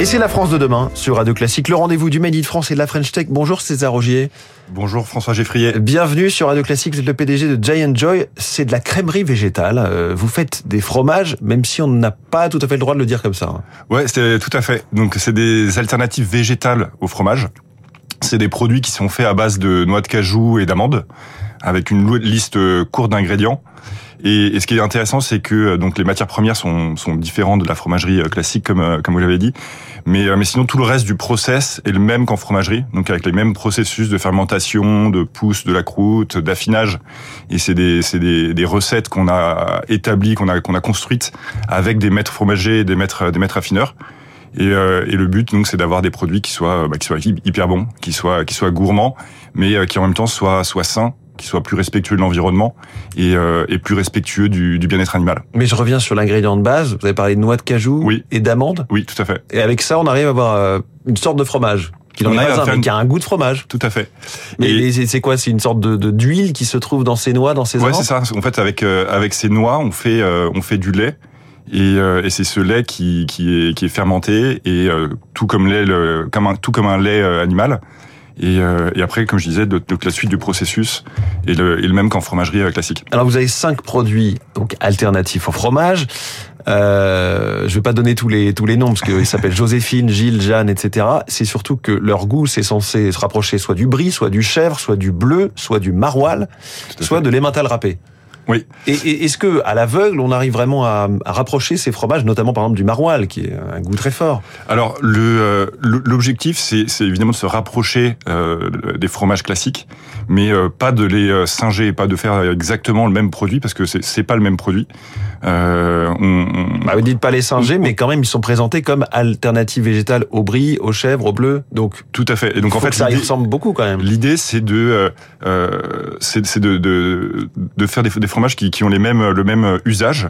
Et c'est la France de demain sur Radio Classique, le rendez-vous du Made in France et de la French Tech. Bonjour César Rogier. Bonjour François Geffrier. Bienvenue sur Radio Classique, vous êtes le PDG de Giant Joy. C'est de la crèmerie végétale. Euh, vous faites des fromages, même si on n'a pas tout à fait le droit de le dire comme ça. hein. Ouais, c'est tout à fait. Donc c'est des alternatives végétales au fromage. C'est des produits qui sont faits à base de noix de cajou et d'amandes, avec une liste courte d'ingrédients. Et, et, ce qui est intéressant, c'est que euh, donc les matières premières sont, sont différentes de la fromagerie euh, classique, comme euh, comme vous l'avez dit, mais mais sinon tout le reste du process est le même qu'en fromagerie, donc avec les mêmes processus de fermentation, de pousse de la croûte, d'affinage. Et c'est des des, des recettes qu'on a établies, qu'on a qu'on a construites avec des maîtres fromagers, des maîtres des maîtres affineurs. Et, euh, et, le but, donc, c'est d'avoir des produits qui soient, bah, qui soient hyper bons, qui soient, qui soient gourmands, mais euh, qui en même temps soient, soient sains, qui soient plus respectueux de l'environnement et, euh, et, plus respectueux du, du bien-être animal. Mais je reviens sur l'ingrédient de base. Vous avez parlé de noix de cajou oui. et d'amandes. Oui, tout à fait. Et avec ça, on arrive à avoir euh, une sorte de fromage. Qui est pas un, qui a un goût de fromage. Tout à fait. Mais et c'est quoi? C'est une sorte de d'huile qui se trouve dans ces noix, dans ces Ouais, c'est ça. En fait, avec euh, avec ces noix, on fait euh, on fait du lait et, euh, et c'est ce lait qui, qui, est, qui est fermenté et tout comme lait, le, comme un, tout comme un lait animal. Et, et, après, comme je disais, de, de, la suite du processus est le, est le même qu'en fromagerie classique. Alors vous avez cinq produits donc alternatifs au fromage. Euh, je vais pas donner tous les tous les noms parce qu'ils s'appellent Joséphine, Gilles, Jeanne, etc. C'est surtout que leur goût c'est censé se rapprocher soit du brie, soit du chèvre, soit du bleu, soit du maroilles, soit de l'emmental râpé. Oui. Et, et est-ce que à l'aveugle, on arrive vraiment à, à, rapprocher ces fromages, notamment par exemple du maroilles, qui est un goût très fort? Alors le euh, l'objectif, c'est évidemment de se rapprocher euh, des fromages classiques, mais euh, pas de les singer, pas de faire exactement le même produit parce que c'est pas le même produit. Euh, on, on... Bah, vous dites pas les singer, on, mais quand même ils sont présentés comme alternative végétale au brie, aux chèvres, au bleu. Donc tout à fait. Et donc en fait, ça y ressemble beaucoup quand même. L'idée, c'est de c'est de, de de faire des, des fromages qui, qui, ont les mêmes, le même usage.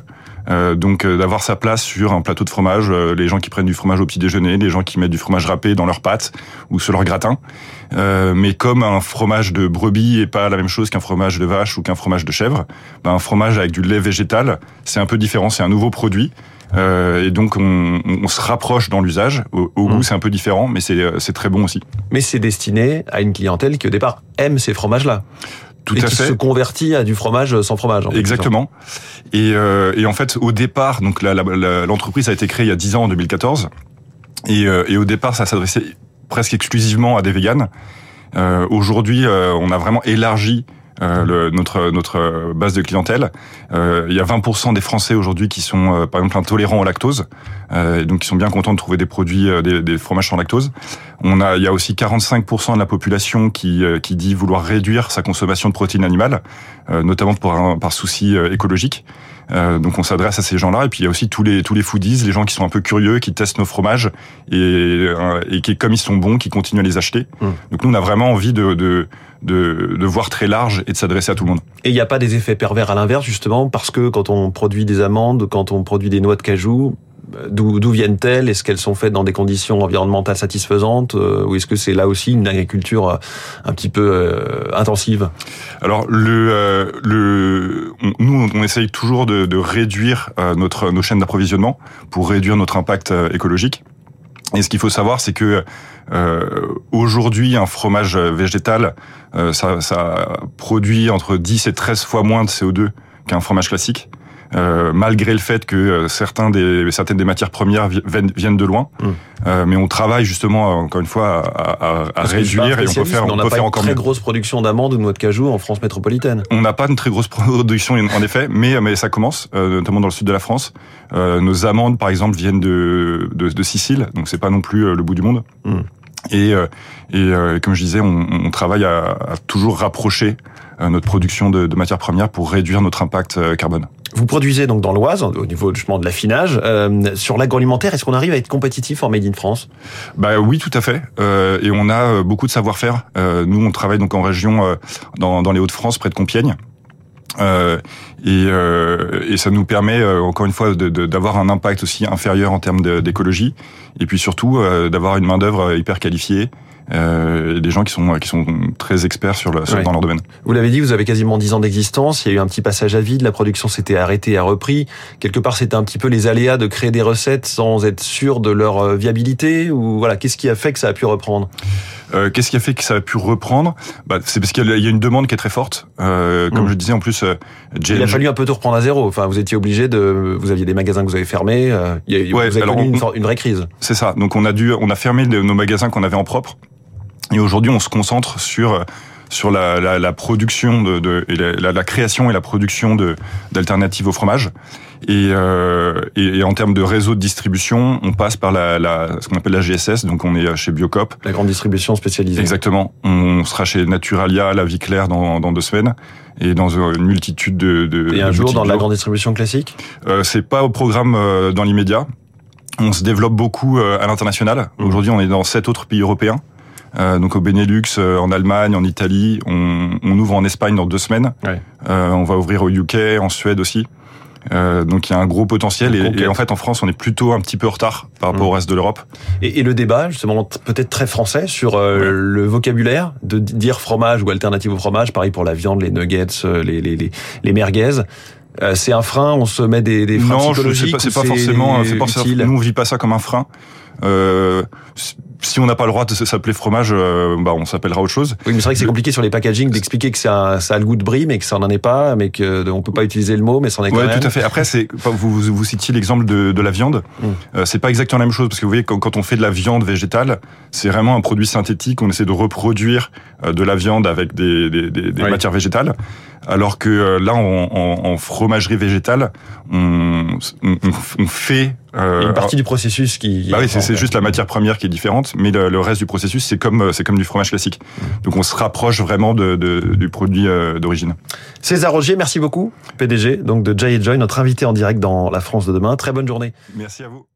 Euh, donc d'avoir sa place sur un plateau de fromage, euh, les gens qui prennent du fromage au petit déjeuner, les gens qui mettent du fromage râpé dans leurs pâtes ou sur leur gratin. Euh, mais comme un fromage de brebis est pas la même chose qu'un fromage de vache ou qu'un fromage de chèvre, ben un fromage avec du lait végétal, c'est un peu différent, c'est un nouveau produit. Euh, et donc on, on, se rapproche dans l'usage. Au, au mmh. goût, c'est un peu différent, mais c'est très bon aussi. Mais c'est destiné à une clientèle qui au départ aime ces fromages-là. Tout et à qui fait. se convertit à du fromage sans fromage. En Exactement. Et, euh, et, en fait, au départ, donc l'entreprise a été créée il y a 10 ans, en 2014. Et, euh, et au départ, ça s'adressait presque exclusivement à des véganes. Euh, Aujourd'hui, on a vraiment élargi euh, le, notre notre base de clientèle. Euh, il y a 20% des Français aujourd'hui qui sont euh, par exemple intolérants au lactose, et donc qui sont bien contents de trouver des produits, des, des, fromages sans lactose. On a il y a aussi 45% de la population qui qui dit vouloir réduire sa consommation de protéines animales, notamment pour un, par souci écologique. Euh, donc on s'adresse à ces gens-là et puis il y a aussi tous les tous les foodies, les gens qui sont un peu curieux, qui testent nos fromages et, euh, et qui comme ils sont bons, qui continuent à les acheter. Mmh. Donc nous on a vraiment envie de de, de, de voir très large et de s'adresser à tout le monde. Et il n'y a pas des effets pervers à l'inverse justement parce que quand on produit des amandes, quand on produit des noix de cajou, D'où viennent-elles? Est-ce qu'elles sont faites dans des conditions environnementales satisfaisantes Ou est-ce que c'est là aussi une agriculture un petit peu euh, intensive? Alors, euh, nous, on essaye toujours de, réduire euh, notre, nos chaînes d'approvisionnement pour réduire notre impact écologique. Et ce qu'il faut savoir, c'est que euh, aujourd'hui, un fromage végétal, euh, ça, ça produit entre 10 et 13 fois moins de CO2 qu'un fromage classique. Euh, malgré le fait que euh, certains des, certaines des matières premières viennent, de loin. Mmh. Euh, mais on travaille justement, encore une fois, à, à, à réduire et on peut faire, on, on peut faire encore une très grosse production d'amandes ou de noix de cajou en France métropolitaine. On n'a pas une très grosse production en effet, mais, mais ça commence, euh, notamment dans le sud de la France. Euh, nos amandes, par exemple, viennent de, de, de Sicile, donc c'est pas non plus le bout du monde. Mmh. Et, et comme je disais, on, on travaille à, à, toujours rapprocher notre production de, de matières premières pour réduire notre impact carbone. Vous produisez donc dans l'Oise, au niveau justement de l'affinage. Euh, sur l'agroalimentaire, est-ce qu'on arrive à être compétitif en Made in France? Bah oui, tout à fait. Euh, et on a beaucoup de savoir-faire. Euh, nous, on travaille donc en région, euh, dans, les Hauts-de-France, près de Compiègne. Euh, et, euh, ça nous permet euh, encore une fois d'avoir un impact aussi inférieur en termes d'écologie et puis surtout euh, d'avoir une main d'œuvre hyper qualifiée euh, des gens qui sont qui sont très experts sur le sur, Ouais. dans leur domaine. Vous l'avez dit, vous avez quasiment 10 ans d'existence. Il y a eu un petit passage à vide. La production s'était arrêtée et a repris. Quelque part, c'était un petit peu les aléas de créer des recettes sans être sûr de leur euh, viabilité. Ou voilà, qu'est-ce qui a fait que ça a pu reprendre? Euh, Qu'est-ce qui a fait que ça a pu reprendre? Bah, C'est parce qu'il y a une demande qui est très forte. Euh, comme Mm. je disais, en plus, euh, Il a fallu un peu tout reprendre à zéro. Enfin, vous étiez obligé de. Vous aviez des magasins que vous avez fermés. euh, il y a- Ouais, vous avez alors connu une, une vraie crise. C'est ça. Donc on a dû, on a fermé nos magasins qu'on avait en propre. Et aujourd'hui, on se concentre sur sur la, la, la production de, de et la, la- création et la production de d'alternatives au fromage. Et, euh, et, et en termes de réseau de distribution, on passe par la, la ce qu'on appelle la GSS. Donc on est chez Biocop. La grande distribution spécialisée. Exactement. On sera chez Naturalia, La Vie Claire dans, dans deux semaines et dans une multitude de. de Et un de jour, dans la grande distribution classique? Euh, c'est pas au programme euh, dans l'immédiat. On se développe beaucoup euh, à l'international. Mhm. Aujourd'hui, on est dans sept autres pays européens. Euh, donc au Benelux, euh, en Allemagne, en Italie. On, on ouvre en Espagne dans deux semaines. Ouais. Euh, on va ouvrir au UK, en Suède aussi. Donc il y a un gros potentiel et, en fait en France on est plutôt un petit peu en retard par rapport Mhm. au reste de l'Europe. Et, et le débat, justement, peut-être très français sur Ouais. le vocabulaire de dire fromage ou alternative au fromage. Pareil pour la viande, les nuggets, les, les, les, les merguez. C'est un frein, on se met des, des freins non, psychologiques. pas, c'est ou pas forcément. Pas nous on vit pas ça comme un frein. Euh, si on n'a pas le droit de s'appeler fromage, euh, bah on s'appellera autre chose. Oui, mais c'est vrai que c'est compliqué sur les packaging d'expliquer que ça, ça a le goût de brie, mais que ça n'en est pas, mais que de- on peut pas utiliser le mot, mais c'en est quand Ouais, même. tout à fait. Après, c'est vous, vous, vous citiez l'exemple de, de la viande. Mm. Euh, c'est pas exactement la même chose parce que vous voyez quand, quand on fait de la viande végétale, c'est vraiment un produit synthétique. On essaie de reproduire euh, de la viande avec des, des, des, des Oui. matières végétales, alors que euh, là, en, en, en fromagerie végétale, on, on, on fait euh, une partie du processus qui. bah oui, c'est juste la matière première qui est différente, mais le, le reste du processus, c'est comme euh, c'est comme du fromage classique. Donc on se rapproche vraiment de, de- du produit euh, d'origine. César Rogier, merci beaucoup, PDG donc de Jay Joy, notre invité en direct dans la France de demain. Très bonne journée. Merci à vous.